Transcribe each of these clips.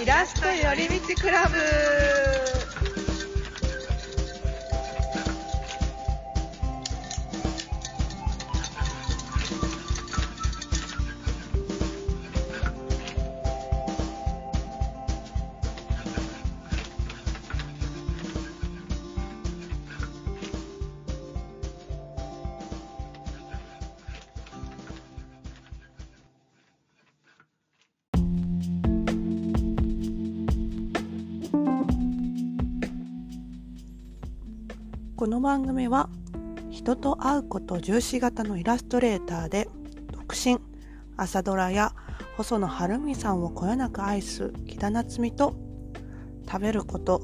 イラスト寄り道クラブこの番組は人と会うこと重視型のイラストレーターで独身朝ドラや細野晴臣さんをこよなく愛す木田夏実と食べること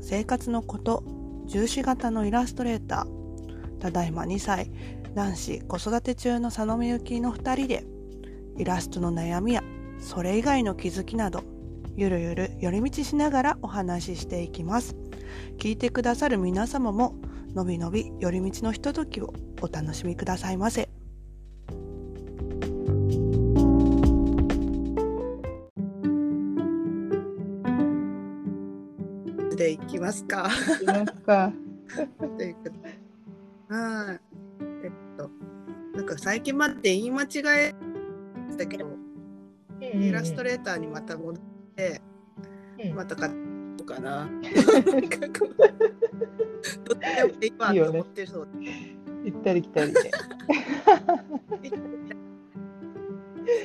生活のこと重視型のイラストレーターただいま2歳男子子育て中の佐野みゆきの2人でイラストの悩みやそれ以外の気づきなどゆるゆる寄り道しながらお話ししていきます。聞いてくださる皆様ものびのび寄り道のひとときをお楽しみくださいませ。でいきますか。い うことで。はい。えっと、なんか最近まで言い間違えたけど、イラストレーターにまた戻って、うん。またかとかな。なんかこうどっちでもいいわと思ってるそう行ったり来たりで。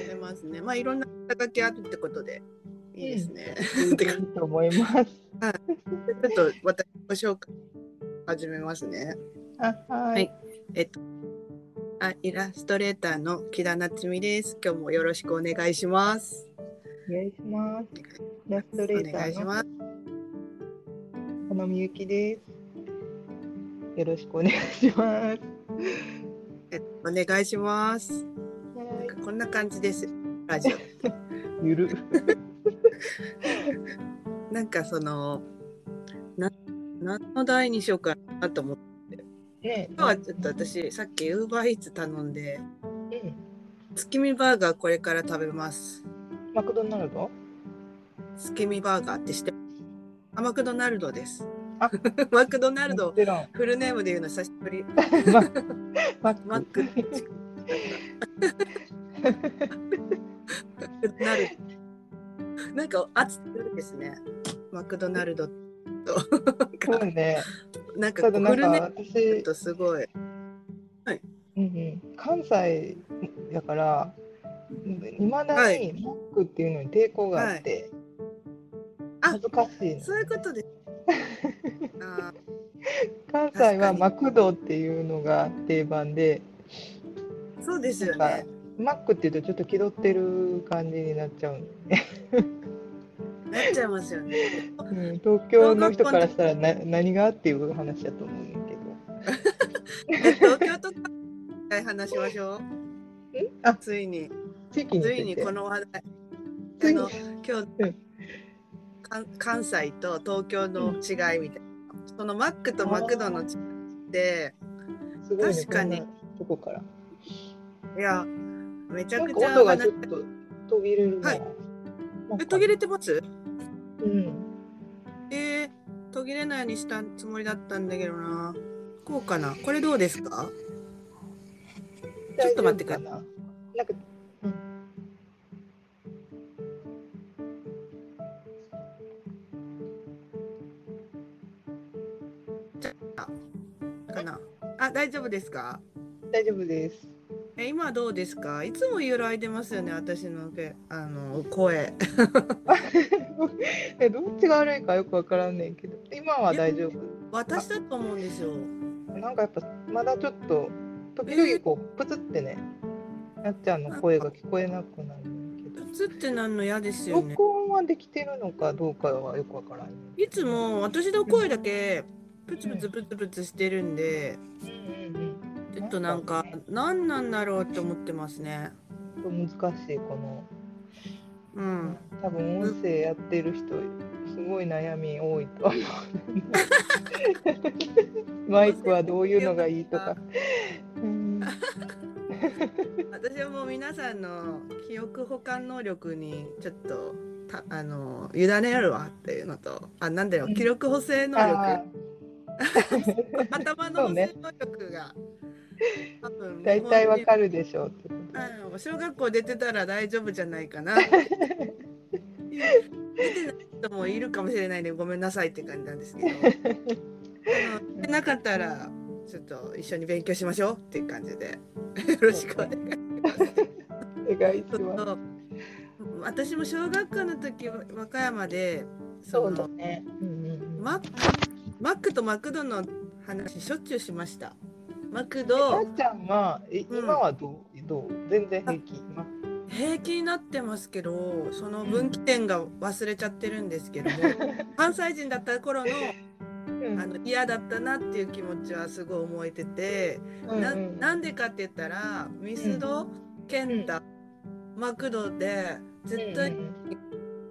でますね。まあいろんな肩書きあるってことでいいですね。いいと思います。ちょっと私ご紹介始めますね。あ、ははいい。えっと、あイラストレーターの木田夏実です。今日もよろしくお願いします。お願いします。イラストおレーターの願いします。このみゆきです。よろしくお願いします。えお願いします。こんな感じです。ラジオ。ゆる。なんかその、な何の題にしようかなと思って。ね今日はちょっと私、さっきウーバーイーツ頼んで、うん。月見バーガーこれから食べます。マクドナルド？月見バーガーって知ってマクドナルドです。あ マクドナルド。フルネームで言うの久しぶり。マママッック。ク。なる。なんか熱くるですね。マク。ドナルドと。そうね。なんかフルネームすごい。うんうん、関西だから、いまだはいにマック。っていうのに抵抗があって、あ恥ずかしいの。そういうことです。あ 関西はマクドっていうのが定番で、ーそうですよね。マックっていうとちょっと気取ってる感じになっちゃうなっちゃいますよね。うん、東京の人からしたらな何がっていう話だと思うんだけど東京とか話しましょう。あついに、つついにこの話題。ついにあの今日、うん関関西と東京の違いみたいな。そのマックとマクドの違いって、確かに。こんなとこから。いや、めちゃくちゃか音がち話ょっと途切れるな,、はい。え途切れてます？うん。えー、途切れないようにしたつもりだったんだけどな。こうかな？これどうですか？ちょっと待ってください。なんか、うんあ、大丈夫ですか？大丈夫です。え今どうですか？いつも揺らいでますよね、私のけあの声。えどっちが悪いかよくわからんねんけど。今は大丈夫。私だと思うんですよ。なんかやっぱまだちょっと時々こうプツってねなっちゃんの声が聞こえなくなるけど。プツってなんの嫌ですよね。録音はできてるのかどうかはよくわからんねんいつも私の声だけプツプツプツプツしてるんで、ちょっとなんか何なんだろうって思ってますね。うん難しいこの。うん。多分音声やってる人すごい悩み多いと思う。マイクはどういうのがいいとか、うん、私はもう皆さんの記憶保管能力にちょっとたあの委ねるわっていうのとあなんだよ記録補正能力、あ 頭の能力が、多分ー大体わかるでしょうってことうん小学校出てたら大丈夫じゃないかな。出てない人もいるかもしれないんでごめんなさいって感じなんですけど。出なかったらちょっと一緒に勉強しましょうっていう感じでよろしくお願いします。お願いしそうます。そう私も小学校の時和歌山でそそうのだね。うんうんうん。マックマックとマクドの話しょっちゅうしました。マクあドっちゃんはえうん。今はどう？どう？全然平気？今？平気になってますけどその分岐点が忘れちゃってるんですけども、関西人だった頃のうん。あの嫌だったなっていう気持ちはすごい思えてて、なうなんでかって言ったらミスド、ケンタ、マクドで絶対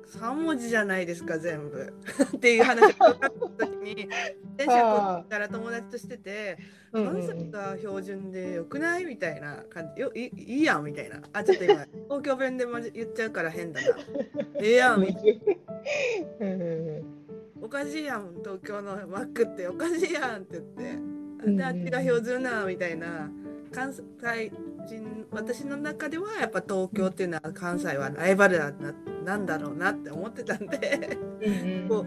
3文字じゃないですか全部。っていう話を小学校の時に 電車から友達としててうん。関西が標準でよくない？みたいな感じ。よいいいやんみたいな。あちょっと今 東京弁でも言っちゃうから変だなええやんみたいな。おかしいやん東京のマックっておかしいやんって言ってうんであっちが標準なみたいな。関西人私の中ではやっぱ東京っていうのは関西はライバルだななんだろうなって思ってたんでうんこ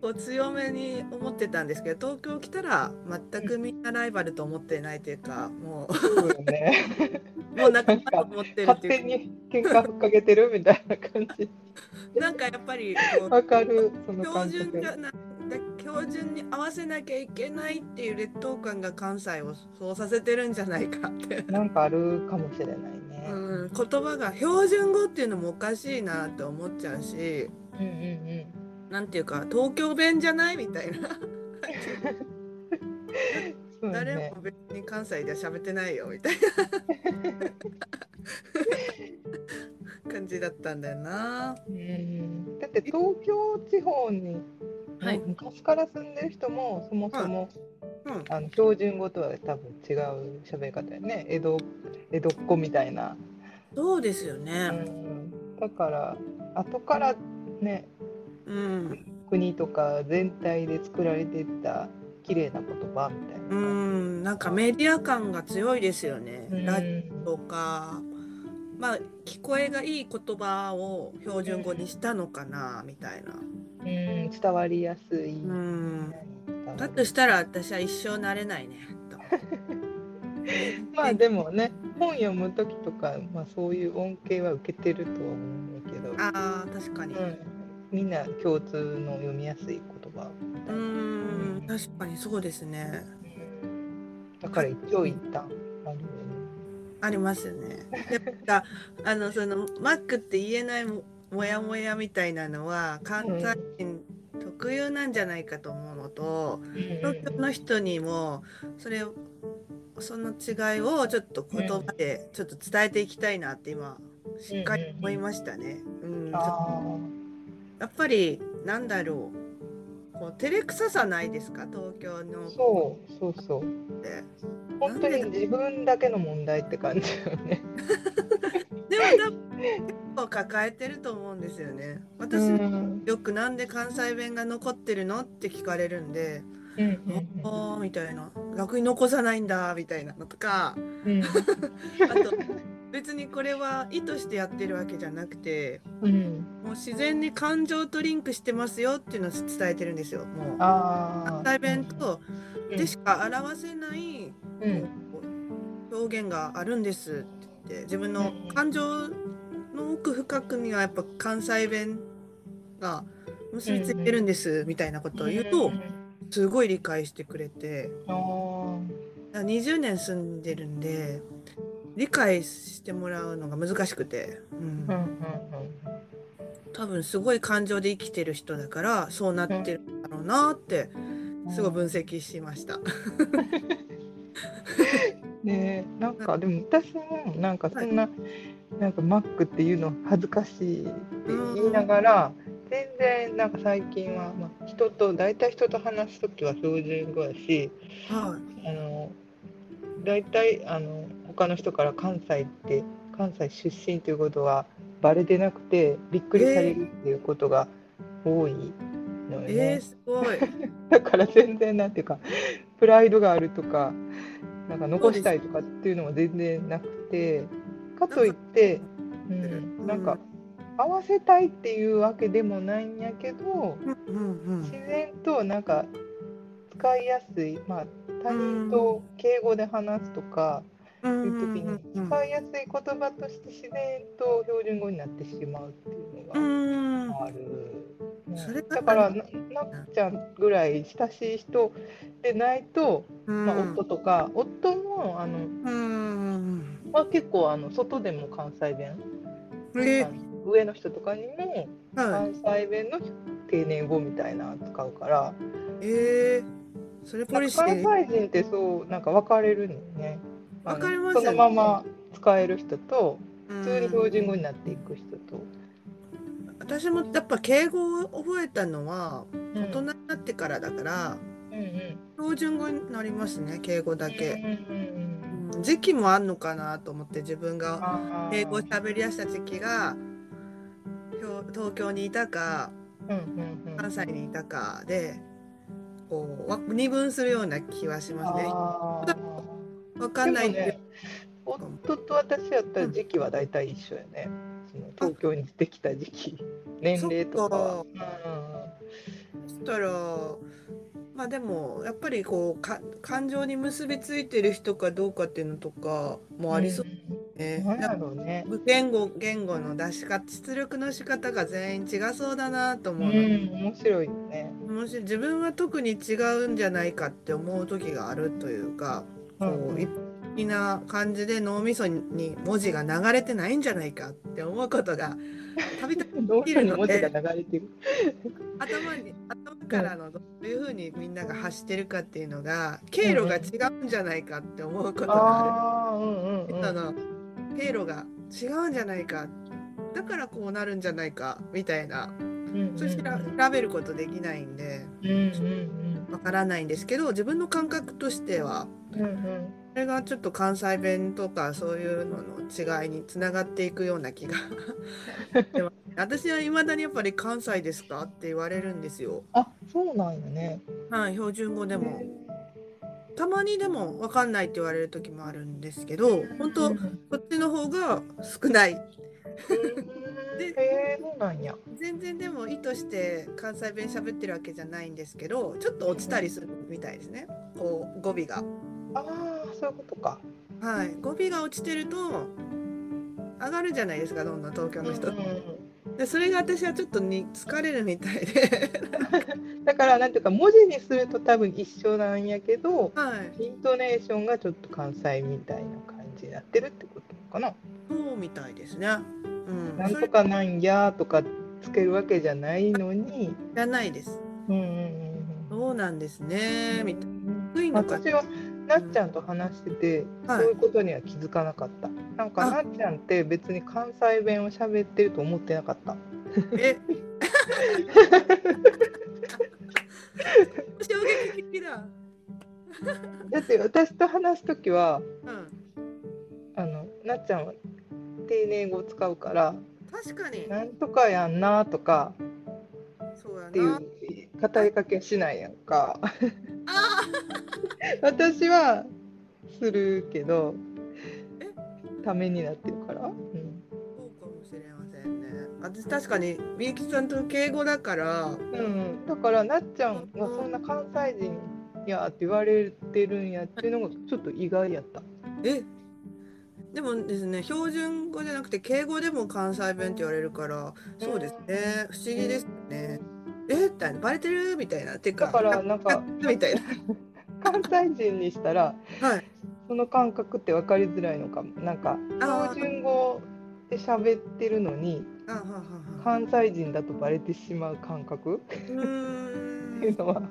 こう強めに思ってたんですけど東京来たら全くみんなライバルと思ってないというかもそう もう仲間と思ってるっ勝ていう手に喧嘩ふっかけてるみたいな感じ。なんかやっぱりこうわかるその標感じ標準に合わせなきゃいけないっていう劣等感が関西をそうさせてるんじゃないかって、なんかあるかもしれないね。うん、言葉が標準語っていうのもおかしいなって思っちゃうし。うんうんなんていうか東京弁じゃないみたいな。誰ね。も。別に関西では喋ってないよみたいな。感じだったんだよな。うん。だって東京地方に、はい。昔から住んでる人もそもそも、うん、あの標準語とは多分違う喋り方よね。江戸江戸っ子みたいな、そうですようね。ん、だから後からねうん、国とか全体で作られていった綺麗な言葉みたいな。うん、なんかメディア感が強いですよね。うん。ラジオとか、まあ聞こえがいい言葉を標準語にしたのかなみたいな。うん伝わりやすい。うん、だとしたら私は一生慣れないね。と まあでもね本読む時とか、まあ、そういう恩恵は受けてるとは思うんだけど、ああ確かに。うん、みんな共通の読みやすい言葉う。ん確かにそうですね。だから一長一短あるよね。ありますね。やっぱあのそのマックって言えないももやもやみたいなのは関西人特有なんじゃないかと思うのと、東京の人にもそれをその違いをちょっと言葉でちょっと伝えていきたいなって今しっかり思いましたね。うん、あやっぱりなんだろうこう照れくささないですか？東京のあそうそうそう。本当に自分だけの問題って感じよね。でも結構抱えてると思うんですよね。私、うんよくなんで関西弁が残ってるの？って聞かれるんで、うんうんああみたいな。逆に残さないんだみたいなのとか。うん。あと別にこれは意図してやってるわけじゃなくてうん。もう自然に感情とリンクしてますよっていうのを伝えてるんですよもう。関西弁とうん。でしか表せないうん。表現があるんですって言って自分の感情の奥深くにはやっぱ関西弁が結びついてるんですみたいなことを言うとすごい理解してくれて。あー。だから20年住んでるんで理解してもらうのが難しくて、うん。うんうん多分すごい感情で生きてる人だからそうなってるんだろうなってうんすごい分析しました。ねえなんかでも私もなんかそんな、なんかマックっていうの恥ずかしいって言いながら、全然なんか最近は、まあ、人と大体人と話す時は標準語やしはあの大体あの他の人から関西って関西出身ということはバレてなくてびっくりされるっていうことが多いのよね。えー、すごい。だから全然なんていうかプライドがあるとかなんか残したいとかっていうのは全然なくてかといってうん、なんか合わせたいっていうわけでもないんやけど自然となんか使いやすい、まあ、他人と敬語で話すとかうんいう時に使いやすい言葉として自然と標準語になってしまうっていううのんがある。だからななっちゃんぐらい親しい人でないと、うん。まあ、夫とか夫もあの、うん。まあ、結構あの外でも関西弁。えあの上の人とかにもは関西弁の丁寧語みたいなの使うからいえー、それポリシー？西人ってそうなんか分かれるのよね。あの分かれますよね。そのまま使える人と普普通に標準語になっていく人と。私もやっぱ敬語を覚えたのはうん。大人になってからだからうんうん。標準語になりますね敬語だけ、うんうんうんうん時期もあんのかなと思って自分が英語を喋り出した時期が東京にいたかうんうんうん。関西にいたかでこうわ二分するような気はしますね。あわかんない。ね夫と私やったら時期は大体一緒やね。その東京にできた時期、年齢とかは。そしたらまあでもやっぱりこうか感情に結びついてる人かどうかっていうのとかもありそうね。なんややっぱろうね。言語言語の出し方出力の仕方が全員違そうだなとう思うの。ん、面白いよね。もし自分は特に違うんじゃないかって思う時があるというか、こうんう一般的な感じで脳みそに文字が流れてないんじゃないかって思うことがたびたびどういうに文字が流れてる？頭に頭からのどういうふうにみんなが発してるかっていうのが経路が違うんじゃないかって思うことがあああ、うんうんる。うん。経路が違うんじゃないか。だからこうなるんじゃないか。みたいな。そして調べることできないんで。うんうんわからないんですけど自分の感覚としては。うんうん。うん。それがちょっと関西弁とかそういうのの違いにつながっていくような気が。でも私はいまだにやっぱり関西ですかって言われるんですよ。あ、そうなんよね。はい、標準語でもたまにでも分かんないって言われる時もあるんですけど本当うん。こっちの方が少ない。で、へえ、そうなんや。全然でも意図して関西弁喋ってるわけじゃないんですけどちょっと落ちたりするみたいですね。こう語尾が。ああ、そういうことか。はい、語尾が落ちてると上がるじゃないですかどんどん東京の人って。うんうんでそれが私はちょっとに疲れるみたいで。う んだから、なんていうか、文字にすると多分一緒なんやけど、はい。イントネーションがちょっと関西みたいな感じになってるってことかな。そうみたいですね。うん。なんとかなんやとかつけるわけじゃないのに。じゃないです。うんうんうんそうなんですね。みたいうん低いのか。私はなっちゃんと話してて、はい。そういうことには気づかなかった。なんかあ。なっちゃんって別に関西弁を喋ってると思ってなかった。え。衝撃的だ。だって私と話すときはうん。あのなっちゃんは丁寧語を使うから確かに。なんとかやんなとかっていう。な語りかけしないやんか。あ 私はするけどえ？ためになってるから。うん。ーそうかもしれませんね。私確かにみゆきさんと敬語だから。うん、だからなっちゃんがそんな関西人やって言われてるんやっていうのがちょっと意外やった。え？でもですね標準語じゃなくて敬語でも関西弁って言われるからそうですね。不思議ですねえ？みたいな。バレてる？みたいな。てかだからなんかみたいな。関西人にしたらはい。その感覚って分かりづらいのかも。なんか標準語で喋ってるのに関西人だとバレてしまう感覚？っていうんのは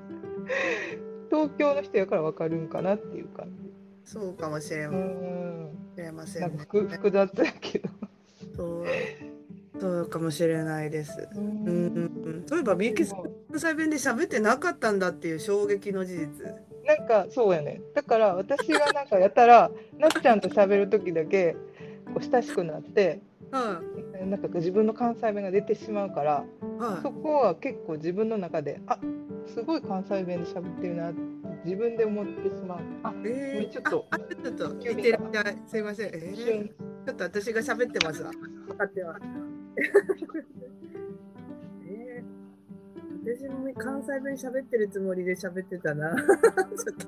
東京の人やから分かるんかなっていう感じ。そうかもしれうまん。せんませんね。なんか複複雑やけど。そうそうかもしれないです。ううん。うん。うんそういえばみゆきさん関西弁で喋ってなかったんだっていう衝撃の事実。なんかそうやね。だから私がなんかやったら なっちゃんと喋る時だけこう親しくなってはいなんか自分の関西弁が出てしまうからはい。そこは結構自分の中であすごい関西弁で喋ってるなって自分で思ってしまう。あえー、ちょっとちょっと聞いてる。じゃあすいません。えー、ちょっと私が喋ってますわ。分かってます。えー、私も関西弁喋ってるつもりで喋ってたな。ちょ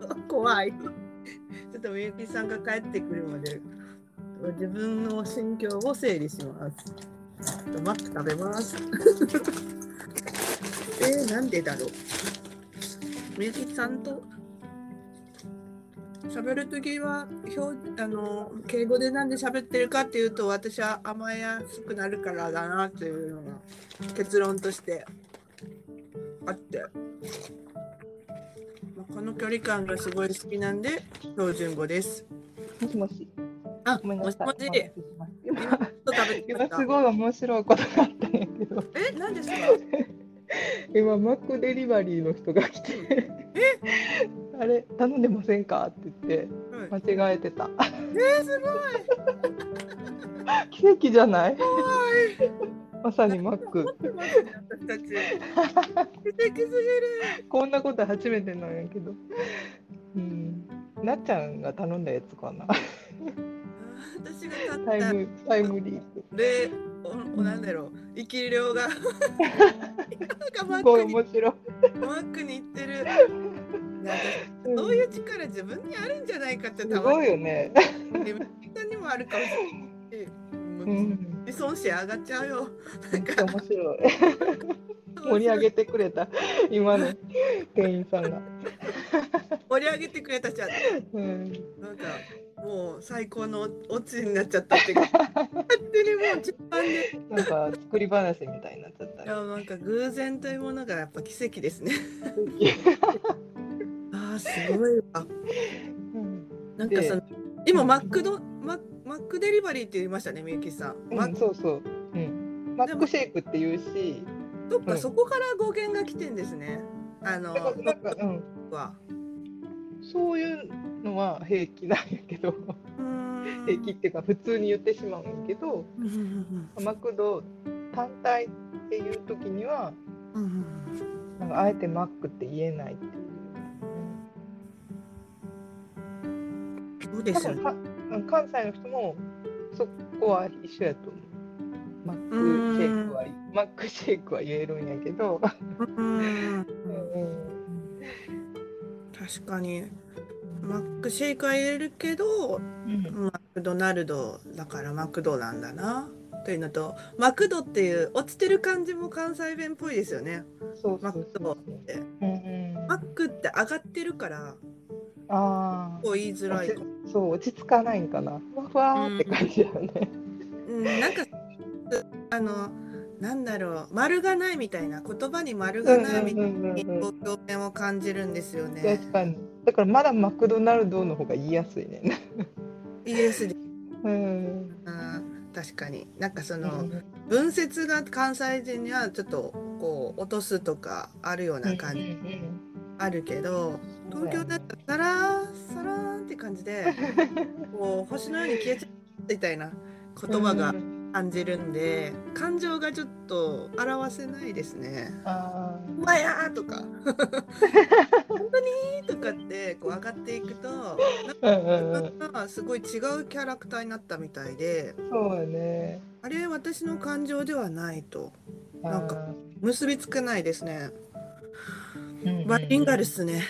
っと怖い。ちょっとみゆきさんが帰ってくるまで自分の心境を整理します。ちょっとマック食べます。えー、なんでだろう。みゆきさんと喋るときは表あの敬語でなんで喋ってるかっていうと私は甘えやすくなるからだなっていうのが結論としてあって、まあ、この距離感がすごい好きなんで標準語です。もしもし。あごめんなさい。もしもし。今今すごい面白いことがあったんやけど。え何ですか？今マックデリバリーの人が来て。あれ頼んでませんか？って言ってはい。間違えてた。えー、す 奇跡じゃない？ごい。まさにマック。奇跡すぎる。こんなこと初めてなんやけど。うん。なっちゃんが頼んだやつかな。私がタイ買った。ムタイムリープ。でおおなんだろう。生き量がかマすごいックに面白い。マックに行ってる。そういう力自分にあるんじゃないかってすたまに。よね。自分にもあるかもしれないし。うん。自尊心上がっちゃうよ。なんか。面白い。盛り上げてくれた。今の。店員さんが、盛り上げてくれたじゃん。うん、なんかもう最高のオチになっちゃったっていうか勝手にもう中間で。なんか作り話みたいになっちゃったいやなんか偶然というものがやっぱ奇跡ですね。あーすごいわ。うん。なんかその今マックドママックデリバリーって言いましたねみゆきさん、マうん、そうそう、うん、マックシェイクって言うし。そっか、うん。そこから語源が来てんですね。あのだからなんか、うん、はそういうのは平気なんやけど。平気っていうか普通に言ってしまうんやけど。マクド単体っていう時にはなんかあえてマックって言えないっていう。そうですよね。関西の人もそこは一緒やと思う。マックシェイクはマックシェイクは言えるんやけど、うんうん確かに。マックシェイクは入れるけどマクドナルドだからマクドなんだな。というのとマクドっていう落ちてる感じも関西弁っぽいですよね。そうマクドって。うんうん。マックって上がってるからあこう言いづらい。そう落ち着かないんかな。ふわふわーって感じやね。うん、なんかあのなんだろう丸がないみたいな言葉に丸がないみたいな表現を感じるんですよね。確かに。だからまだマクドナルドの方が言いやすいね。イエスで、うん。うん、確かになんかその、うん文節が関西人にはちょっとこう落とすとかあるような感じうんあるけど、東京だったらサラーサラーンって感じで こう星のように消えちゃうみたいな言葉がうん感じるんで、感情がちょっと表せないですね。あうまやーとか。本当にとかってこう上がっていくとなんかすごい違うキャラクターになったみたいでそうやね。あれ私の感情ではないと。なんかあ結びつかないですね。バイリンガルっすね。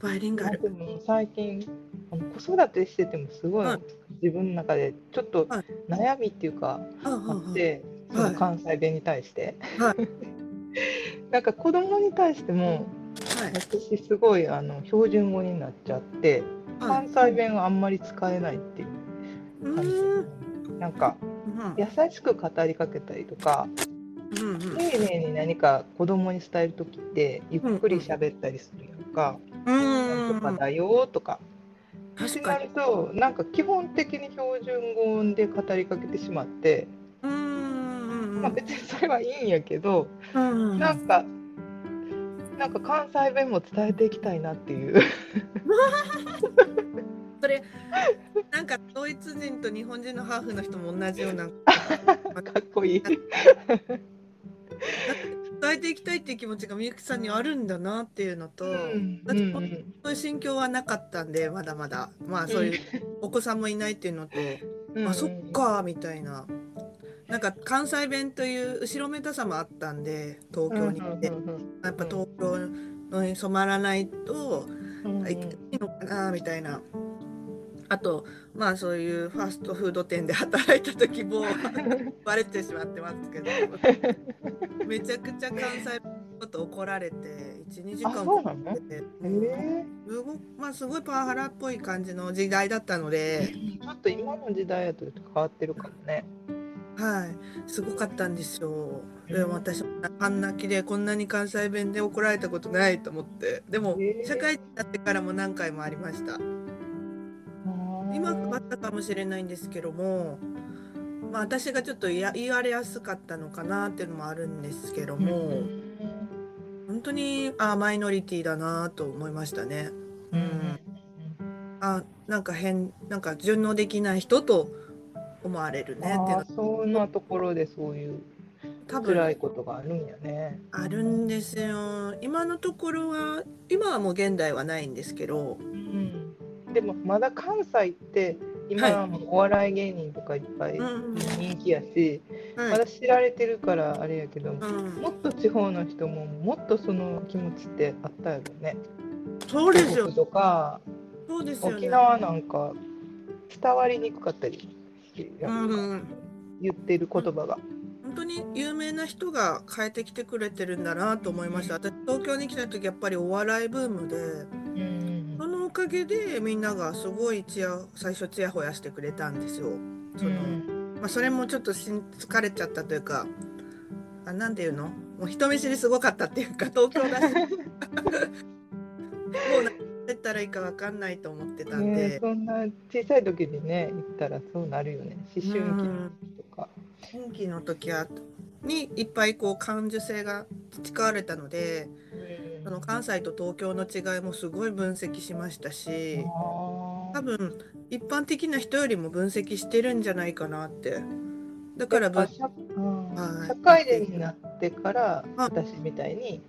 バイリンガル。最近あの子育てしててもすごいはい。自分の中でちょっとはい。悩みっていうかあって、はいその関西弁に対して、は なんか子供に対してもはい。私すごいあの標準語になっちゃってはい。関西弁はあんまり使えないっていうう感じ。ーん。なんか優しく語りかけたりとかうんうん。丁寧に何か子供に伝える時ってゆっくり喋ったりするやんか「うんとかだよ」とか。ってなるとなんか基本的に標準語で語りかけてしまって、うんまあ、別にそれはいいんやけど、うん。なんかなんか関西弁も伝えていきたいなっていう。それなんかドイツ人と日本人のハーフの人も同じような。かっこいい。伝えていきたいっていう気持ちがみゆきさんにあるんだなっていうのと、うん。だってそういう心境はなかったんでまだまだ。まあそういうお子さんもいないっていうのと、うんあそっ。かみたいな。なんか関西弁という後ろめたさもあったんで東京に。行って、やっぱ東京のに染まらないといいのかなみたいな。あとまあそういうファストフード店で働いた時も バレてしまってますけどめちゃくちゃ関西のこと怒られて12時間あそうなの？かけてえ。すごまあすごいパワハラっぽい感じの時代だったので、ーちょっと今の時代だと変わってるかもね。はい、すごかったんですよ。でうん。も私も半泣きでこんなに関西弁で怒られたことないと思って。でも社会人になってからも何回もありました。今はあったかもしれないんですけども、まあ、私がちょっとや言われやすかったのかなっていうのもあるんですけども、本当にあマイノリティだなと思いましたね。うんうんあなんか変なんか順応できない人と思われるねっていうそんなところでそういう多分辛いことがあるんやね。あるんですよ。今のところは今はもう現代はないんですけど、うん、でもまだ関西って今はもうお笑い芸人とかいっぱいうん人気やし、はいまだ知られてるからあれやけど、うん、もっと地方の人ももっとその気持ちってあったよね。そうですよ。とかそうですよね。沖縄なんか伝わりにくかったり言ってる言葉が。本当に有名な人が変えてきてくれてるんだなと思いました。私東京に来た時やっぱりお笑いブームで、かげでみんながすごいちや最初ちやほやしてくれたんですよ。その、まあそれもちょっと疲れちゃったというか、あなんていうの？もう人見知りすごかったっていうか 東京だし。もう何やったらいいかわかんないと思ってたんで、ねそんな小さい時にね言ったらそうなるよね思春期とか。天気の時はにいっぱいこう感受性が培われたので、その関西と東京の違いもすごい分析しましたし、多分一般的な人よりも分析してるんじゃないかなって。だから分あ社うんはい。社会人になってからはい。私みたいに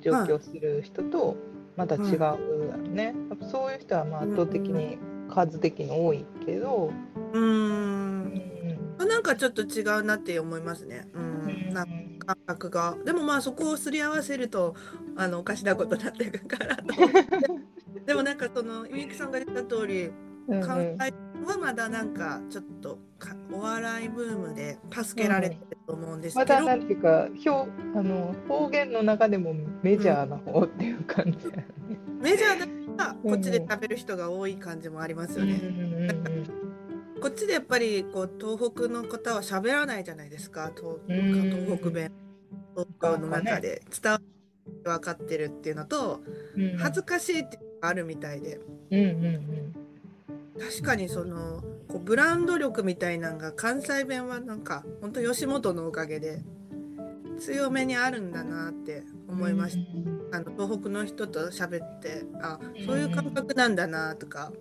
上京する人とまた違うよね、やっぱそういう人はまあ圧倒的に数的に多いけど、うんんなんかちょっと違うなって思いますね。うん、なんか感覚が。でもまあそこをすり合わせるとあのおかしなことになっていくからと思って。でもなんかそのみゆきさんが言った通りうん関西はまだなんかちょっとかお笑いブームで助けられてると思うんですけど、まだなんていうか表あの方言の中でもメジャーな方っていう感じやね。メジャーだからこっちで食べる人が多い感じもありますよね。こっちでやっぱりこう東北の方は喋らないじゃないですか。東うん。東北弁。東京の中で伝わって分かってるっていうのと恥ずかしいっていうのがあるみたいで。うんうん確かにそのこうブランド力みたいなのが関西弁はなんか本当吉本のおかげで強めにあるんだなって思いました。あの東北の人と喋ってあそういう感覚なんだなとか。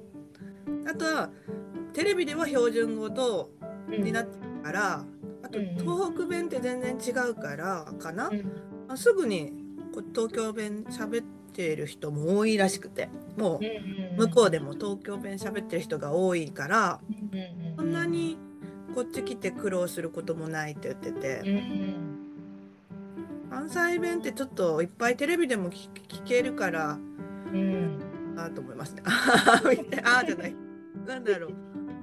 あとはテレビでは標準語とになってるからあとうん東北弁って全然違うからかな？うん。あすぐに東京弁喋っている人も多いらしくてもう向こうでも東京弁喋ってる人が多いからそんなにこっち来て苦労することもないって言ってて。関西弁ってちょっといっぱいテレビでも聞聞けるからあーと思いますね。あ あーじゃない。なんだろう。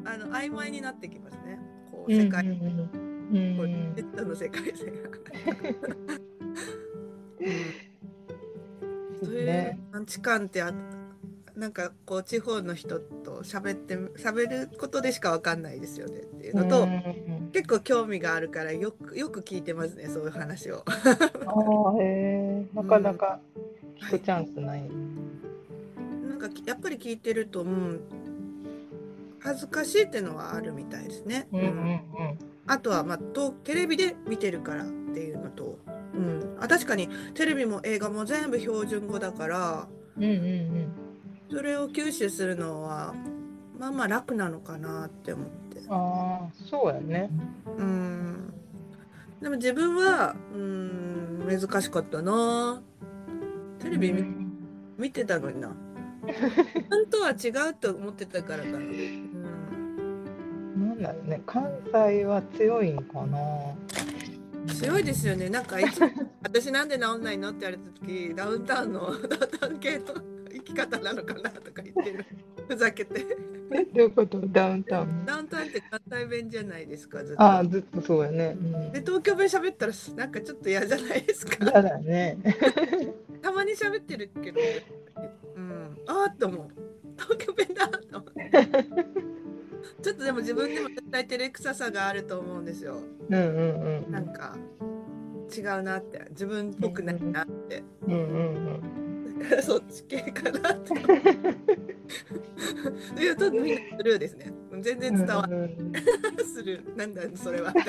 あの曖昧になってきますね。こう世界、こうネットの世界線が。そういう価値観ってあなんかこう地方の人と喋って喋ることでしかわかんないですよね。っていうのと、結構興味があるからよくよく聞いてますねそういう話を。ああへえなかなか聞くチャンスない。なんかやっぱり聞いてると、うん、恥ずかしいっていうのはあるみたいですね。あとは、まあ、とテレビで見てるからっていうのと、うん、あ確かにテレビも映画も全部標準語だから。それを吸収するのはまあまあ楽なのかなって思って。ああそうやね。うん。でも自分はうん難しかったな。テレビ見,、見てたのにな。本当は違うと思ってたからかな、うん、なんだろうね。関西は強いんかな。強いですよね。なんかいつも 私なんで治んないのって言われた時ダウンタウンのダウンタウン系の生き方なのかなとか言ってる。ふざけて。えどういうこと？ダウンタウン？ダウンタウンって関西弁じゃないですかずっと。ああずっとそうやね、うん、で東京弁喋ったらなんかちょっと嫌じゃないですか。嫌だね。たまに喋ってるけど、うん、ああと思う。東京弁だと思って ちょっとでも自分でも絶対照れくささがあると思うんですよ。うんうんうん。なんか違うなって。自分っぽくないなって、うんうん そっち系かなって。いうとみんなスルーですね。全然伝わうんうんるスルー。なんだそれは。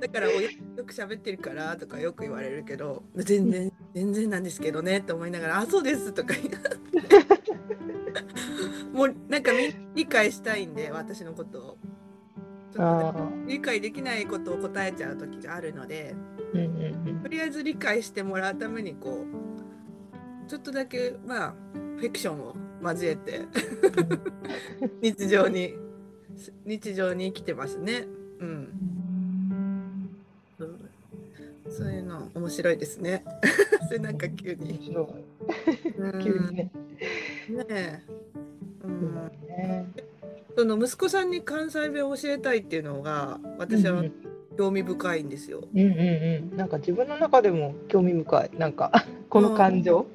だから親よく喋ってるからとかよく言われるけど全然全然なんですけどねって思いながら「あそうです」とか言いもうなんか理解したいんで私のことを。ちょっと理解できないことを答えちゃう時があるのでうんうんとりあえず理解してもらうためにこうちょっとだけまあフィクションを交えて日常に日常に生きてますね。うん、そうそういうの面白いですね。それなんか急面に。急にね。ねえ。その息子さんに関西弁を教えたいっていうのが私はうん興味深いんですよ。うんうんうん。なんか自分の中でも興味深い。なんか この感情。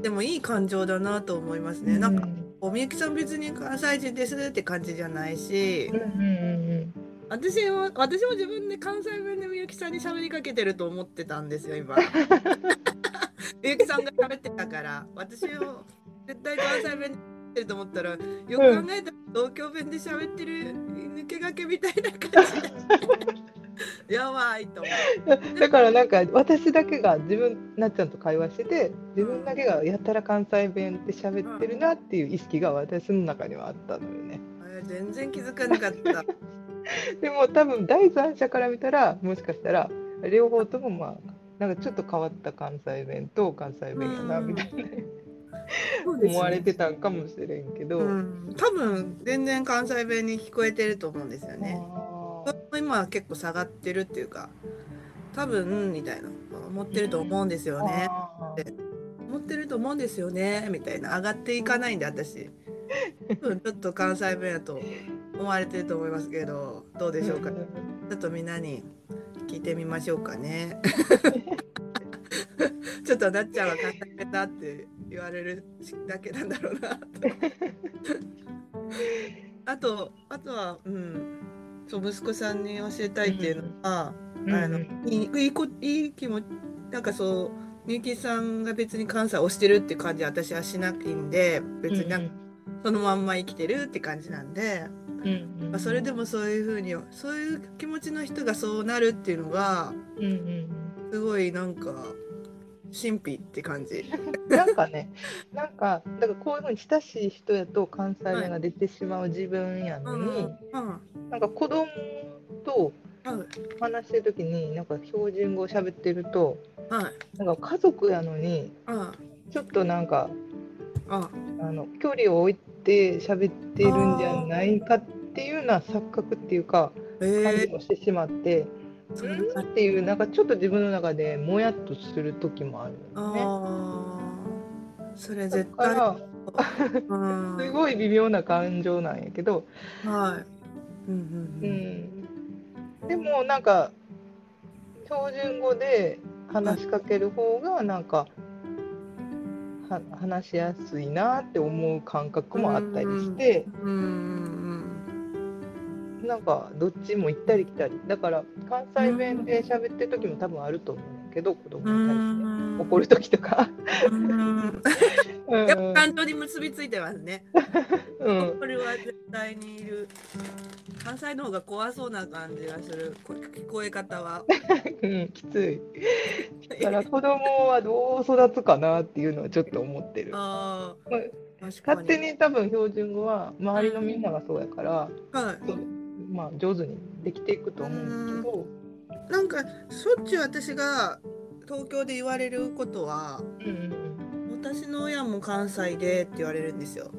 でもいい感情だなと思いますね。なんかおみゆきさん別に関西人ですって感じじゃないし。うんうんうん。私は私も自分で関西弁でみゆきさんに喋りかけてると思ってたんですよ今。みゆきさんが喋ってたから私を絶対関西弁ってると思ったらよく考えたら東京弁で喋ってる抜け駆けみたいな感じで。やばいと思う。んだからなんか私だけが自分なっちゃんと会話してて自分だけがやたら関西弁って喋ってるなっていう意識が私の中にはあったのよね。う全然気づかなかった。でも多分第三者から見たらもしかしたら両方ともまあなんかちょっと変わった関西弁と関西弁やなうん。みたいな ね思われてたんかもしれんけど、うん、多分全然関西弁に聞こえてると思うんですよね。今は結構下がってるっていうか多分みたいな思ってると思うんですよーね。思ってると思うんですよねみたいな上がっていかないんで私。多分ちょっと関西弁やと思われてると思いますけどどうでしょうか。ちょっとみんなに聞いてみましょうかね。ちょっとなっちゃんは関西弁だって言われるだけなんだろうなと。あとあとはうんそう息子さんに教えたいっていうのは、うんあのうんいいいいこいい気持ちなんかそうみゆきさんが別に関西を推してるって感じは私はしなくていいんで別になんかそのまんま生きてるって感じなんで。うんうんまあ、それでもそういうふうにそういう気持ちの人がそうなるっていうのがうんうんすごいなんか神秘って感じ。なんかね、なんか、だからこういうふうに親しい人やと関西弁が出てしまう自分やのに、うん。なんか子供とはい。話してる時に、なんか標準語を喋ってると、はい。なんか家族やのに、あちょっとなんか、あ。あの距離を置いて喋ってるんじゃないかっていうような錯覚っていうか、え感じー、もしてしまって、うん。っていう、なん。かちょっと自分の中でもやっとする時もあるよね。それだ絶対から、すごい微妙な感情なん。やけど、はい。うん。うん。うん、でもなん。か標準語で話しかける方がなん。かは話しやすいなって思う感覚もあったりして、うん。うん。なんかどっちも行ったり来たりだから関西弁で喋ってる時も多分あると思うんだけど子供うに対してん怒る時とか。うんうんやっぱ感情に結びついてますね。うんこれは絶対にいる。関西の方が怖そうな感じがする。こ聞こえ方は。うん、きつい。だから子供はどう育つかなっていうのはちょっと思ってる。あ勝手に多分標準語は周りのみんながそうやから、はいまあ上手にできていくと思うんですけど、なんかしょっちゅう私が東京で言われることはうんうん私の親も関西でって言われるんですよ。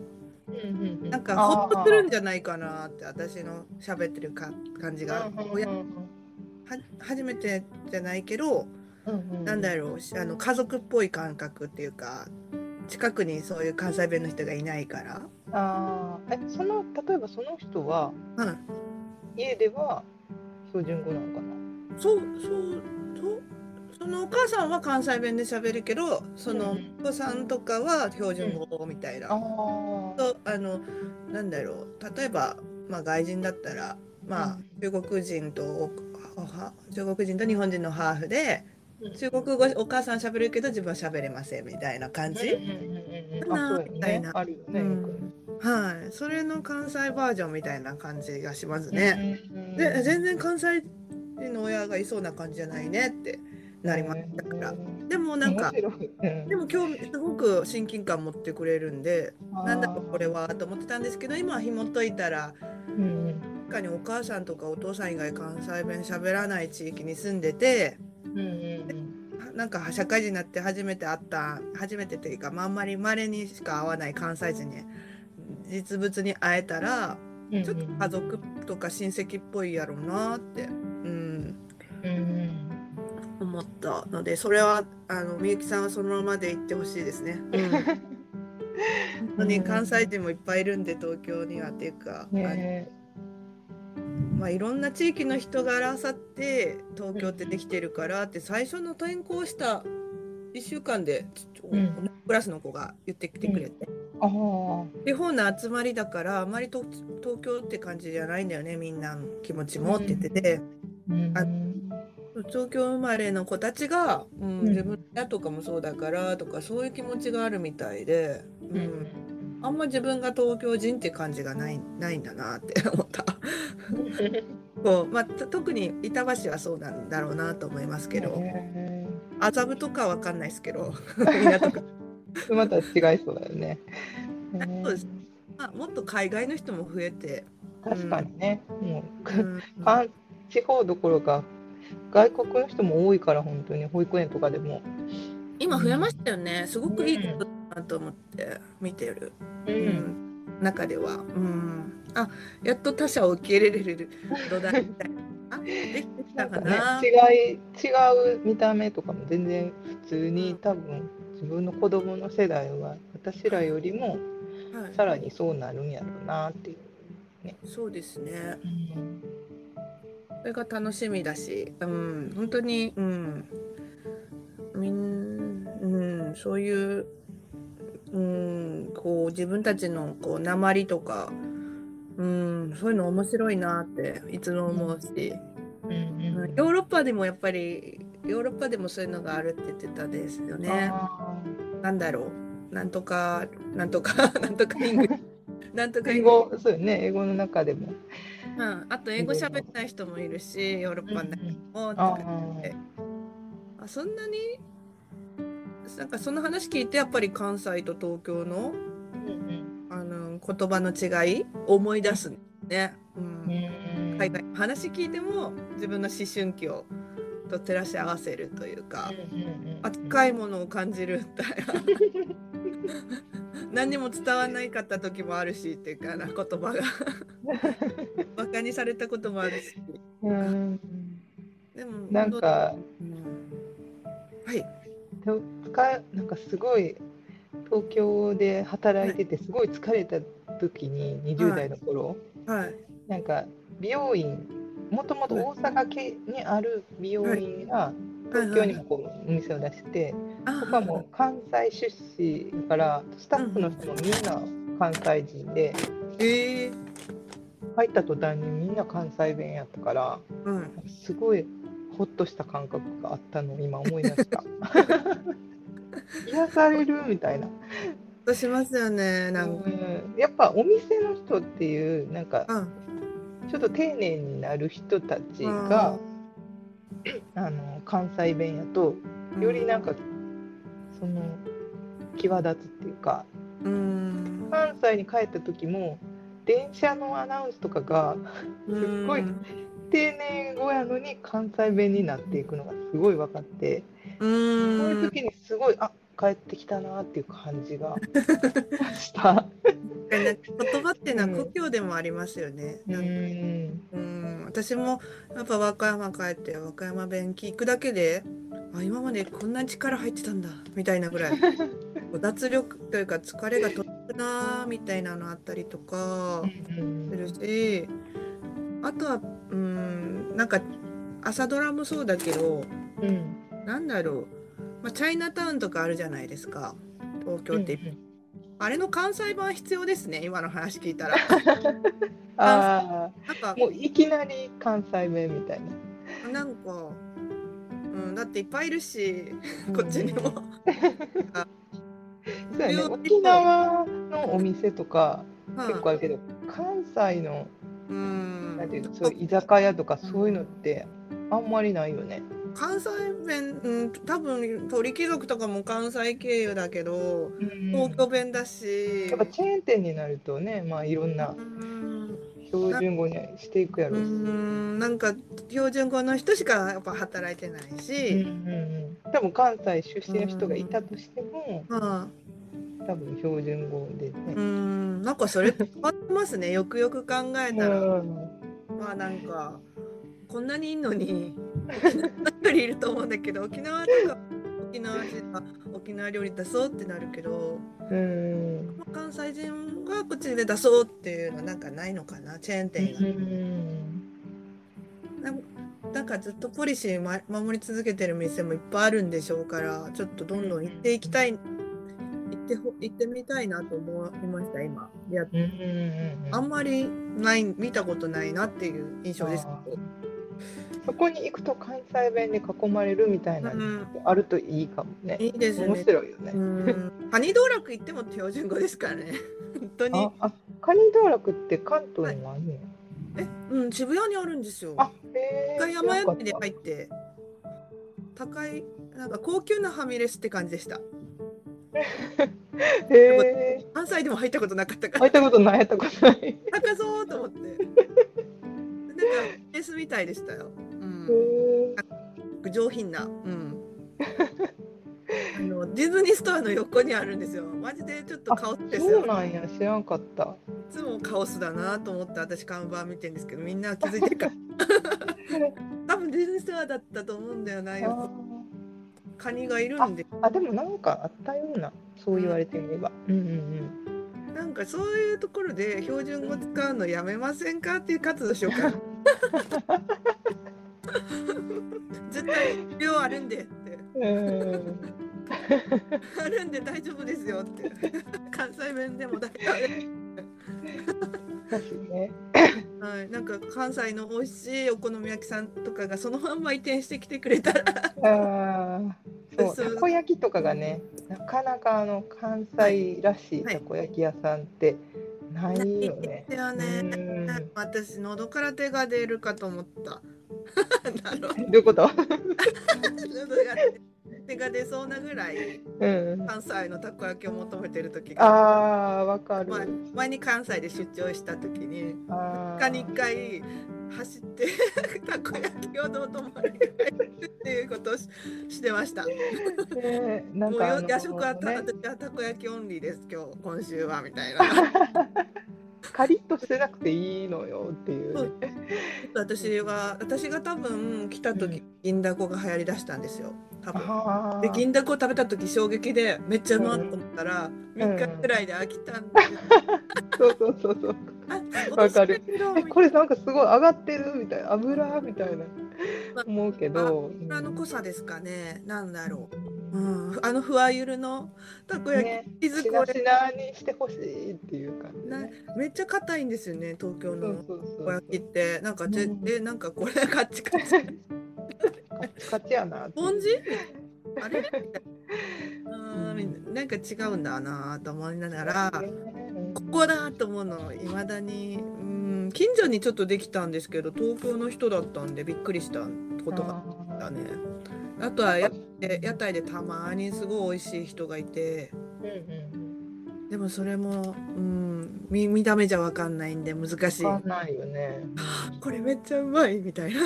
うんうんうん。なんかほっとするんじゃないかなって私の喋ってるか感じが。親は初めてじゃないけどなんだろうあの家族っぽい感覚っていうか近くにそういう関西弁の人がいないから、あー。えその例えばその人はうん、家では標準語なのかな？そうそうそのお母さんは関西弁で喋るけどそのうん。お子さんとかは標準語みたいな。あー。とあのなんだろう。例えば、まあ、外人だったら、まあ中国人と中国人と日本人のハーフで中国語お母さん喋るけど自分は喋れませんみたいな感じ、うんうんうんうんみたいな。あるよね、うんよく。ねはい。それの関西バージョンみたいな感じがしますね。で全然関西人の親がいそうな感じじゃないねってなりましたから。でもなんかでも興味すごく親近感持ってくれるんでなんだろうこれはと思ってたんですけど今紐解いたらうんうん。確かにお母さんとかお父さん以外関西弁喋らない地域に住んでてうんうんなんか社会人になって初めて会った初めてというか、まあ、あんまり稀にしか会わない関西人に実物に会えたらうんちょっと家族とか親戚っぽいやろうなって、うん、うんうん。思ったのでそれはあのみゆきさんはそのままで行ってほしいですね。うん。本当に関西人もいっぱいいるんで東京にはっていうか、ねまあ、いろんな地域の人が争って東京ってできてるからって最初の転校した1週間でクラスの子が言ってきてくれて、地方の集まりだからあまりと東京って感じじゃないんだよねみんなの気持ちもって言ってて、うん。あ東京生まれの子たちが、うんうん。自分の親とかもそうだからとかそういう気持ちがあるみたいで、うん。あんま自分が東京人って感じがないないんだなって思った。こうまあ、と特に板橋はそうなんだろうなと思いますけど。へ麻布とかわかんないですけど。港区。ー また違いそうだよね。そうです。まあ、もっと海外の人も増えて、確かにね、もうう、ん。関地方どころか外国の人も多いから本当に保育園とかでも。今増えましたよね。すごくいいことだなと思って見てる、ううん。中では、うん、あやっと他者を受け入れれる土台みたいな。あできてきたかな。んかねな、違い違う見た目とかも全然普通に多分自分の子供の世代は私らよりもはい。さらにそうなるんやろうなっていう。そうですね。それが楽しみだし、うん、本当に、うん、みん、うん、そういう、うん、こう自分たちのこう鉛とか、うん、そういうの面白いなっていつも思うし、うんうんヨーロッパでもやっぱりヨーロッパでもそういうのがあるって言ってたですよね。あなんだろう、なんとか、なんとか、なんとかイング なんとーか英語そうよね。英語の中でも。うん、あと英語喋った人もいるし、ヨーロッパの中にもってあそんなになんかその話聞いてやっぱり関西と東京のあの言葉の違い思い出すね。うん。海外の話聞いても自分の思春期をと照らし合わせるというか、扱いものを感じるみたいな。何にも伝わらないかった時もあるしっていうかな言葉が。バカにされたこともあるし。うん。でもなんかうん。はい。なんかすごい東京で働いててすごい疲れた時に20代の頃、はい。なんか美容院もともと大阪系にある美容院が東京にもこうお店を出してあ他も関西出身だからスタッフの人もみんな関西人でええ入った途端にみんな関西弁やったからうんすごいホッとした感覚があったのを今思い出した。癒されるみたいな、としますよねなんか。うん。やっぱお店の人っていうなんかうん。ちょっと丁寧になる人たちが、あの関西弁やとよりなんかその際立つっていうかうん。関西に帰った時も電車のアナウンスとかがすっごいうん丁寧語やのに関西弁になっていくのがすごい分かって、うそういんう時にすごいあ帰ってきたなっていう感じが した。言葉ってのはうん故郷でもありますよね。うなんうん。私もやっぱ和歌山帰って和歌山弁聞くだけであ今までこんなに力入ってたんだみたいなぐらい。脱力というか疲れが取れるなみたいなのあったりとかするしあとはうんなんか朝ドラもそうだけどうん。なんだろう、まあ、チャイナタウンとかあるじゃないですか。東京って、あれの関西版必要ですね今の話聞いたら。あなんか。あもういきなり関西弁みたいな。なんか、うん、だっていっぱいいるし、こっちにも。そうやね、沖縄のお店とか結構あるけど、関西のうん。なんていうのそう居酒屋とかそういうのってあんまりないよね。関西弁、うん、多分鳥貴族とかも関西経由だけど、東京弁だし。やっ。ぱチェーン店になるとね、まあいろんなうん標準語にしていくやろううし。ん。なんか標準語の人しかやっぱ働いてないうんうんし、うん。多分関西出身の人がいたとしても、まあ多分標準語でうね。ん。なんかそれ変わってますね。よくよく考えたら、うん。まあなんかこんなにいんのに沖縄いると思うん。だけど沖縄とか沖縄人が沖縄料理出そうってなるけど、うん。まあ関西人がこっちで出そうっていうのはなんかないのかなチェーン店が。なんなんかずっとポリシー、ま、守り続けてる店もいっぱいあるんでしょうからちょっとどんどん行っていきたい行ってほ行ってみたいなと思いました今。いやうん。うん。うん。うん。あんまりない見たことないなっていう印象ですけどそこに行くと関西弁で囲まれるみたいなあるといいかもね。いいです面ね。白いよねう。ん。カニ道楽行っても標準語ですからね。本当にあ。あ、カニ道楽って関東にもあるの、え、うん、渋谷にあるんですよ。あ、へえ。一回山知らんかった焼きで入って。高い、なんか高級なファミレスって感じでした。へえ。関西でも入ったことなかったから、入ったことない、入ったことない。高そうと思って。ベースみたいでしたよ。うん。へ上品な。うん。あのディズニーストアの横にあるんですよ。マジでちょっとカオスえ。ですよ。そうなんや、知らんかった。いつもカオスだなと思って私看板見てるんですけどみんな気づいてるから 多分ディズニーストアだったと思うんだよなよあカニがいるんであ、でもなんかあったような、そう言われてみれば。うんうんなんかそういうところで標準語使うのやめませんかっていう活動しようかな 絶対需要あるんでって。あるんで大丈夫ですよって。関西弁でも大丈。夫。はい。なんか関西の美味しいお好み焼きさんとかがそのまんま移転してきてくれたら。ああ。そう、たこ焼きとかがね、なかなかあの関西らしい。はい。たこ焼き屋さんってないよね。ですよねうん私喉から手が出るかと思った。どういうこと？喉が手が出そうなぐらいうん。関西のたこ焼きを求めてる時がああ、わかる。前前に関西で出張した時にあ2日に1回走って たこ焼きをどうともに帰るっていうことをししてました。ね、なんか夜食はた,、ね、私はたこ焼きオンリーです今日今週はみたいな。カリッとしてなくていいのよっていうね。私は私が多分来た時銀だこが流行りだしたんですよ多分。あで銀だこを食べた時衝撃でめっちゃうまいと思ったら、ん3日ぐらいで飽きたんですよ。そうそうそうそう。あわかる。これなんかすごい上がってるみたい。な油みたいな。思うけど。油の濃さですかね。なんだろう、うん、あのふわゆるのたこ焼き、ね、しなしなにしてほしいっていう感じ、なね。めっちゃ硬いんですよね東京のたこ焼きって。なんかぜ、うん。えなんかこれカチカチ。カチカチやなスポンジ？あれ？うん。なんか違うんだなと思いながら、ここだと思うのいまだに。うん。近所にちょっとできたんですけど東京の人だったんでびっくりしたことがあったね。あとはや屋台でたまにすごい美味しい人がいて。うんうんでもそれも、うん、見見た目じゃわかんないんで難しい。わかんないよね。これめっちゃうまいみたいな。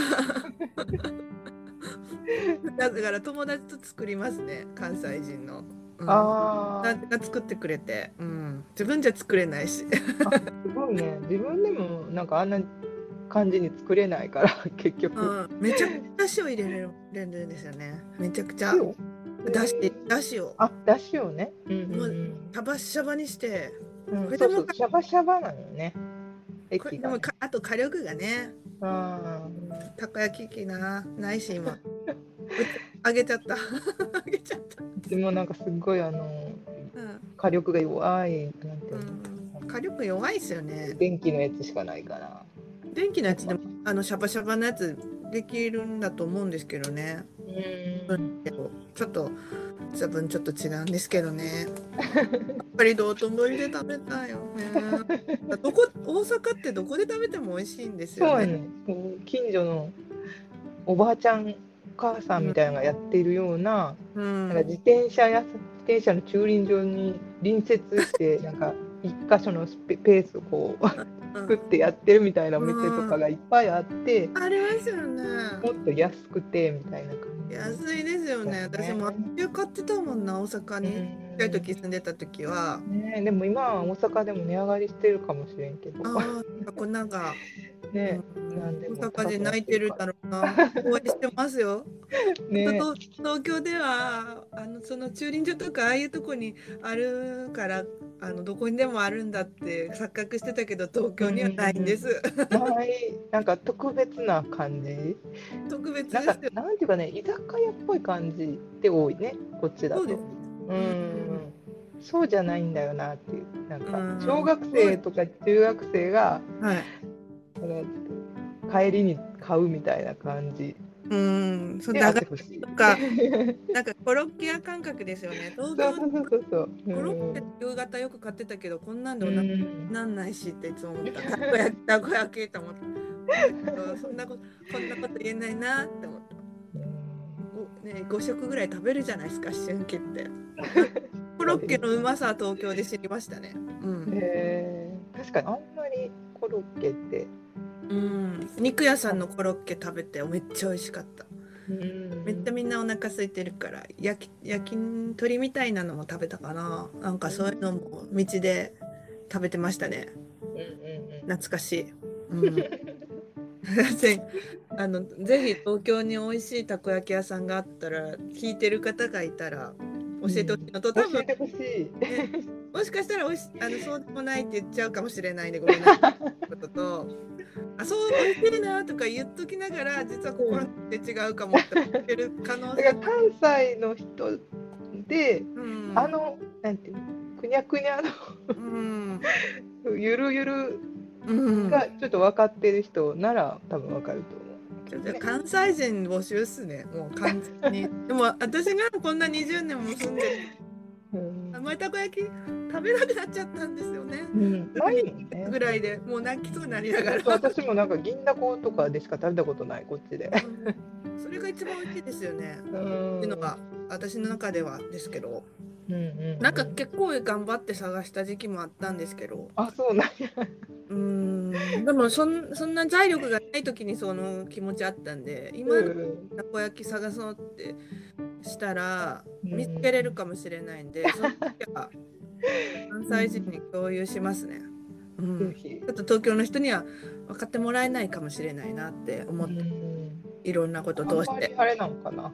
だから友達と作りますね関西人の。うん、ああ、が作ってくれて、うん、自分じゃ作れないし。すごいね。自分でもなんかあんな感じに作れないから 結局。うん、めちゃくちゃだしを入れれるれるんですよね。めちゃくちゃ塩だしだしをあ、だしをね。うんうんもううんシャバシャバにして、うんこれでもシャバシャバなのよね。これ。でもかあと火力がね、あたこ焼き器なないし今。あげちゃった。あげちゃった。ーでもなんかすごいあのうん火力が弱いなんていうの、うん、火力弱いですよね。電気のやつしかないから。電気のやつでもあのシャバシャバのやつできるんだと思うんですけどね。うん。ちょっと多分ちょっと違うんですけどね。やっぱり道頓堀で食べたいよね。どこ大阪ってどこで食べても美味しいんですよね。そね。近所のおばあちゃん、お母さんみたいなのがやっているような、うんなんか自転車や自転車の駐輪場に隣接して、なんか一箇所のスペペースをこう作ってやってるみたいなお店とかがいっぱいあって、ありますよね。もっと安くてみたいな感じ。安いですよね。私もあっち買ってたもんな大阪に。うんち時住んでた時は。ね、でも今は大阪でも値上がりしてるかもしれんけど、ああ、こんなんか。ね、うんなんでも大阪で泣いてるだろうな。応援してますよ。ね、東東京ではあのその駐輪場とかああいうとこにあるからあのどこにでもあるんだって錯覚してたけど東京にはないんです。ないなんか特別な感じ？特別でなんかすよ。なんていうかね、居酒屋っぽい感じって多いね、こっちだと。そうです。うん、そうじゃないんだよなっていう、なんかうん小学生とか中学生がはい。帰りに買うみたいな感じうん、そうでだかあってほしい。とか なんかコロッケ屋感覚ですよね。東京そうそう。コロッケ夕方よく買ってたけどこんなんでうお腹んなんないしっていつも思った。たこ焼きたこ焼きと思って。そんなことこんなこと言えないなって思った。ごね、5食ぐらい食べるじゃないですか春季って コロッケのうまさは東京で知りましたねうん、確かにあんまりコロッケって、うん、肉屋さんのコロッケ食べてめっちゃ美味しかった。うん。めっちゃみんなお腹空いてるから焼き焼き鳥みたいなのも食べたかな。なんかそういうのも道で食べてましたね。うんうんうん。懐かしい、うん。ぜあのぜひ東京に美味しいたこ焼き屋さんがあったら聞いてる方がいたら教えてほしいの。と、多分教えてほしい。もしかしたらおいしあのそうでもないって言っちゃうかもしれないんでごめんなさい。こととあそう美味しいなとか言っときながら実は心って違うかもって思ってる可能性。だから関西の人で、うん。あのなんていうのくにゃくにゃうん。の ゆるゆるうん。がちょっと分かってる人なら多分分かると思う。関西人募集っすね。もう完全に。でも私がこんな20年も住んで うん。甘いたこ焼き？食べなくなっちゃったんですよね。うん、ないね。ぐらいでもう泣きそうになりながら。私もなんか銀だことかでしか食べたことないこっちで。うん。それが一番美味しいですよね。うん。っていうのが私の中ではですけど。うんうん、なんか結構頑張って探した時期もあったんですけど。あそうなんや。うーん。でもそんそんな財力がない時にその気持ちあったんで今うんたこ焼き探そうってしたらうん。見つけれるかもしれないんで、その時は関西人に共有しますね。うん、ちょっと東京の人には分かってもらえないかもしれないなって思って、うん。いろんなこと通して。あれなのかな？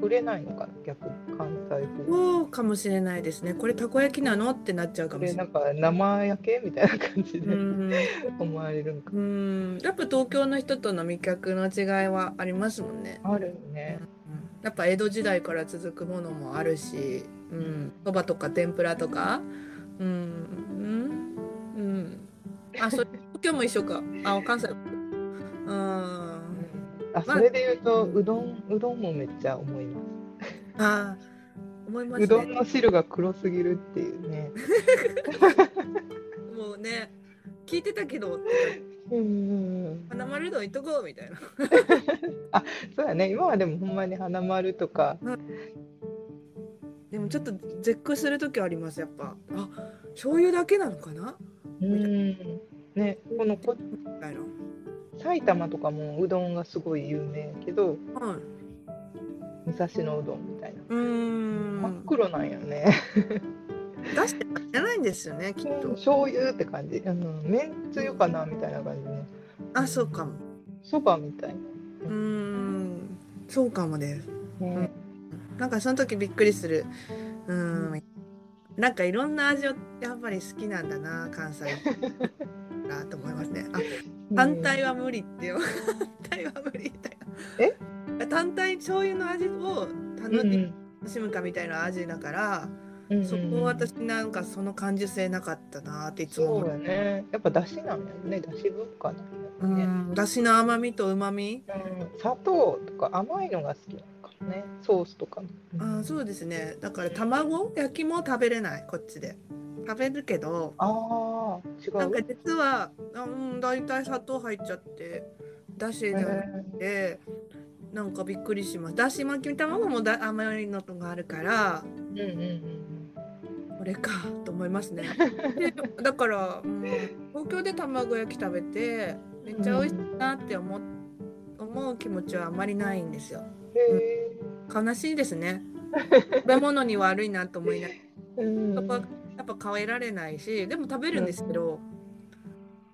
う売れないのかな？逆に関西風。そうかもしれないですね。これたこ焼きなの？ってなっちゃうかこもしれな。れないんか生焼け？みたいな感じで。うん。思われるんか。うん。やっぱ東京の人との味覚の違いはありますもんね。あるよね。やっぱ江戸時代から続くものもあるし、うん、そばとか天ぷらとか、うん、うん、うん。あ、それ東京も一緒か。あ、関西。うん。あそれで言うとうどんうどんもめっちゃ思います。あ、思いますうどんね。の汁が黒すぎるっていうね。もうね、聞いてたけど、うん。花丸うどん行っとこうみたいな。そうやね今はでもほんまに花丸とかででもちょっと絶句する時ありますやっぱ。あ醤油だけなのかな？うん。ねこのこ埼玉とかもうどんがすごい有名やけどはい。武蔵野うどんみたいな。うーん。真っ黒なんよね。出してじゃないんですよねきっと。醤油って感じ。うんめんつゆかなみたいな感じね。あそうかも。そばみたいな。うーん。そうかもです。ねなんかその時びっくりする。うーん。なんかいろんな味をやっぱり好きなんだな関西。だと思いますね。あ単体は無理ってよ単体は無理みたいな。単体醤油の味を楽うんし楽しむかみたいな味だから、うんそこ私なんかその感受性なかったなっていつも思そうやね。やっぱだしなんやね。だし文化なんやね。うん。だしの甘みと旨みうん。砂糖とか甘いのが好きね。ソースとか。もあーそうですね。だから卵焼きも食べれない。こっちで。食べるけど。あー違う？なんか実はあうん大体砂糖入っちゃってだしじゃなくてなんかびっくりします。だし巻き卵もだ甘いのとがあるからうんうんうんこれかと思いますね。でだから、うん、東京で卵焼き食べてめっちゃ美味しいなって思,、思う気持ちはあまりないんですよ。へ悲しいですね。食べ物に悪いなと思いながら。やっぱやっぱ変えられないしでも食べるんですけど、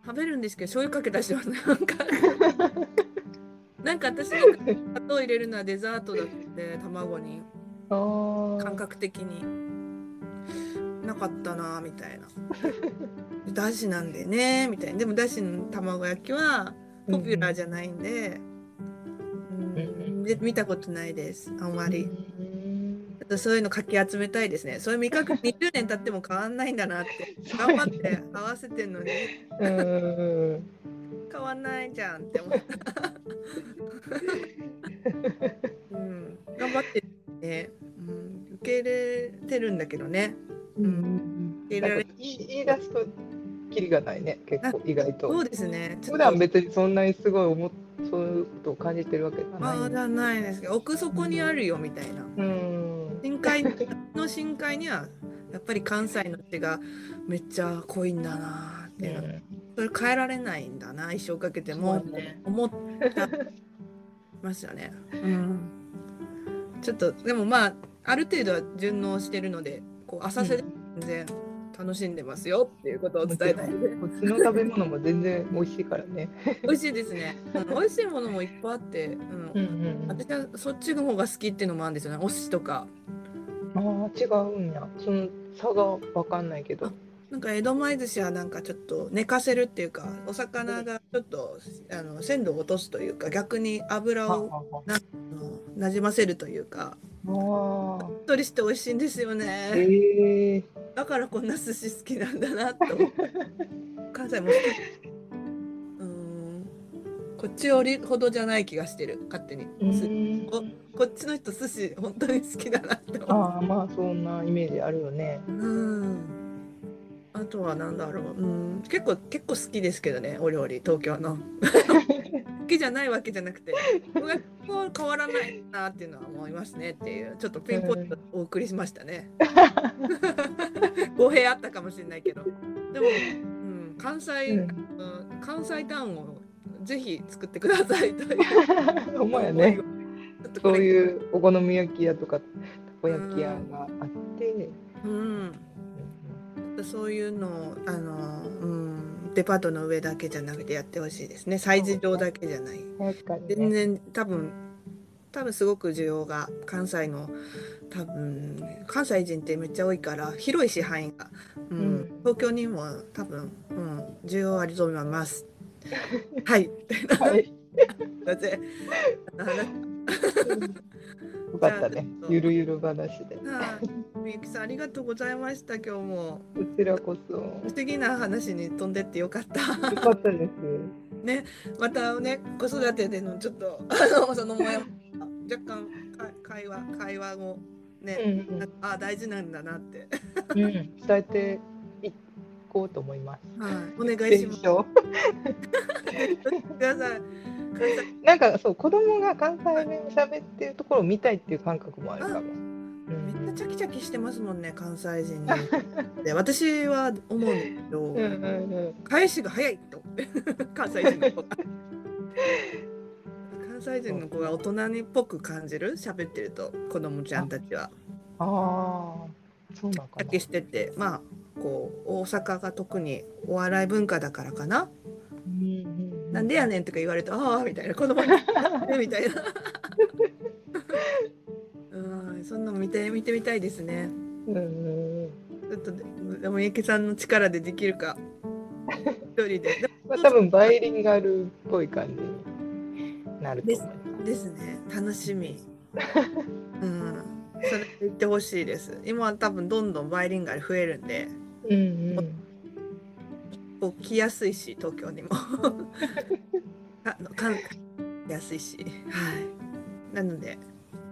食べるんですけど醤油かけたします。なんか。なんか私なんか砂糖入れるのはデザートだって卵に。感覚的に。なかったなみたいな。だしなんでねみたいな。でもだしの卵焼きはポピュラーじゃないんで、うんで見たことないですあんまり。うんちょっとそういうのかき集めたいですね。そういう味覚20年経っても変わんないんだなって。頑張って合わせてんのにうん変わんないじゃんって思った。うん、頑張ってね、うん。受け入れてるんだけどね。うん受け入れられ言い出すとキリがないね。結構意外そとうですね。普段別にそんなにすごい思っそういうことを感じてるわけじゃない。まだないですけど、奥底にあるよみたいな。うん。深海の深海にはやっぱり関西の血がめっちゃ濃いんだなっていうの。それ変えられないんだな一生かけても思った。ますよね。うん、ちょっとでもまあある程度は順応してるのでこう浅瀬で全然楽しんでますよっていうことを伝えたい。こっちの食べ物も全然美味しいからね。美味しいですね。美味しいものもいっぱいあって、うんん私はそっちの方が好きっていうのもあるんですよね。お寿司とか。ああ違うんや。その差がわかんないけど。なんか江戸前寿司はなんかちょっと寝かせるっていうかお魚がちょっとあの鮮度を落とすというか逆に油をあのなじませるというかああ。しっとりして美味しいんですよねええだからこんな寿司好きなんだなと思って 関西も好き。うん。こっちよりほどじゃない気がしてる。勝手に。うん。ここっちの人寿司本当に好きだなって思う。ああまあそんなイメージあるよね。うん。あとは何だろう、うん、結構結構好きですけどねお料理。東京の 好きじゃないわけじゃなくてこう変わらないなっていうのは思いますねっていうちょっとピンポイントでお送りしましたね。語弊あったかもしれないけど。でも、うん、関西、うん。うん関西タウンをぜひ作ってくださいという。ほんまやね。そうれいうお好み焼き屋とかたこ焼き屋があって。うん。そういうのをあの、うん、デパートの上だけじゃなくてやってほしいですね。催事場だけじゃない。確かに、全ね。然多分多分すごく需要が関西の多分関西人ってめっちゃ多いから広いし範囲が、うんうん。東京にも多分、うん、需要ありと思います。はい。はい。よかったね。ゆるゆる話で。はいみゆきさんありがとうございました今日もこちらこそ。よ不思議な話に飛んでってよかったかったです。またね子育てでのちょっとあの そのもや若干か会話会話もね、うんうんあ大事なんだなって、うん、伝えていこうと思います。はい、お願いします。くだ さい。なんかそう子供が関西弁を喋ってるところを見たいっていう感覚もあるかも。うめっちゃんなチャキチャキしてますもんね関西人に。で私は思うんですけど、うんうんうん。返しが早いと。関西人の子が。関西人の子が大人にっぽく感じる？喋ってると子供ちゃんたちは。あ。あそうなのかな。チャキしててまあこう大阪が特にお笑い文化だからかな、なんでやねんとか言われるとああみたいな子供にみたいな。うんそんなの見て見てみたいですね。うんうんちょっとででもみゆきさんの力でできるか。一人で。で まあ多分バイリンガルっぽい感じになると思います。ですね。楽しみ。うん。それ言ってほしいです。今は多分どんどんバイリンガル増えるんで。うんうんこう来やすいし東京にも。あの関来やすいし。はい。なので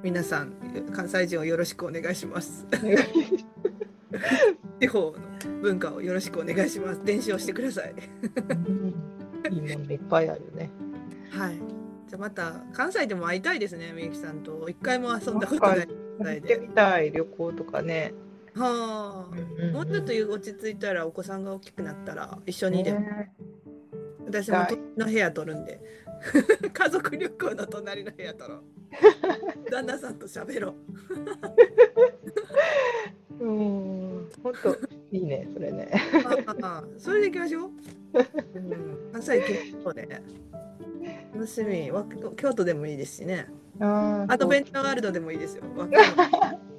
皆さん関西人をよろしくお願いします。地方の文化をよろしくお願いします。伝承してください。いいもんいっぱいあるね。はい。じゃあまた関西でも会いたいですねみゆきさんと。一回も遊んだことない行ってでみたい旅行とかね。はあ。もうちょっと落ち着いたらお子さんが大きくなったら一緒にでもね。私も隣の部屋取るんで。家族旅行の隣の部屋取ろう。旦那さんと喋ろう。うん。本当いいねそれね。ああそれで行きましょう、うん、関西行きましょうね。楽しみ。わ京都でもいいですしね。あアドベンチャーワールドでもいいですよ。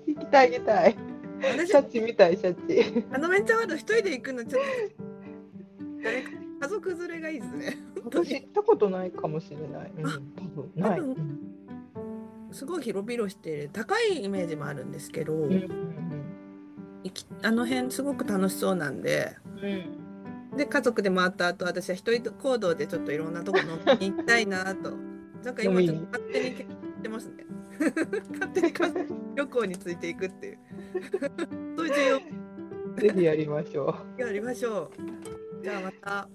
行きたい行きたい。私シャチみたいシャチ。アドベンチャーワールド一人で行くのちょっと誰か家族連れがいいですね。私行ったことないかもしれない。うん、多分ない。すごい広々して高いイメージもあるんですけど、うんあの辺すごく楽しそうなんでうん。で家族で回った後私は一人行動でちょっといろんなとこ飲みに行きたいなと。なんか今ちょっと勝手に決めてますね。勝手に旅行についていくっていう そういう需ぜひやりましょ要やりましょう。じゃあまた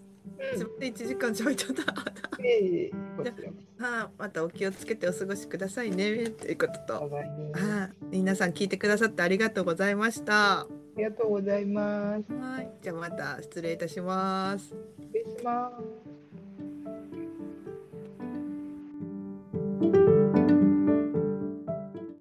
すみません1時間ちゃった。う。ええこちらこはあまたお気をつけてお過ごしくださいね。ということそとはい。皆さん聞いてくださってありがとうございました。りがとうございます。はい。じゃあまた失礼いたします。失礼します。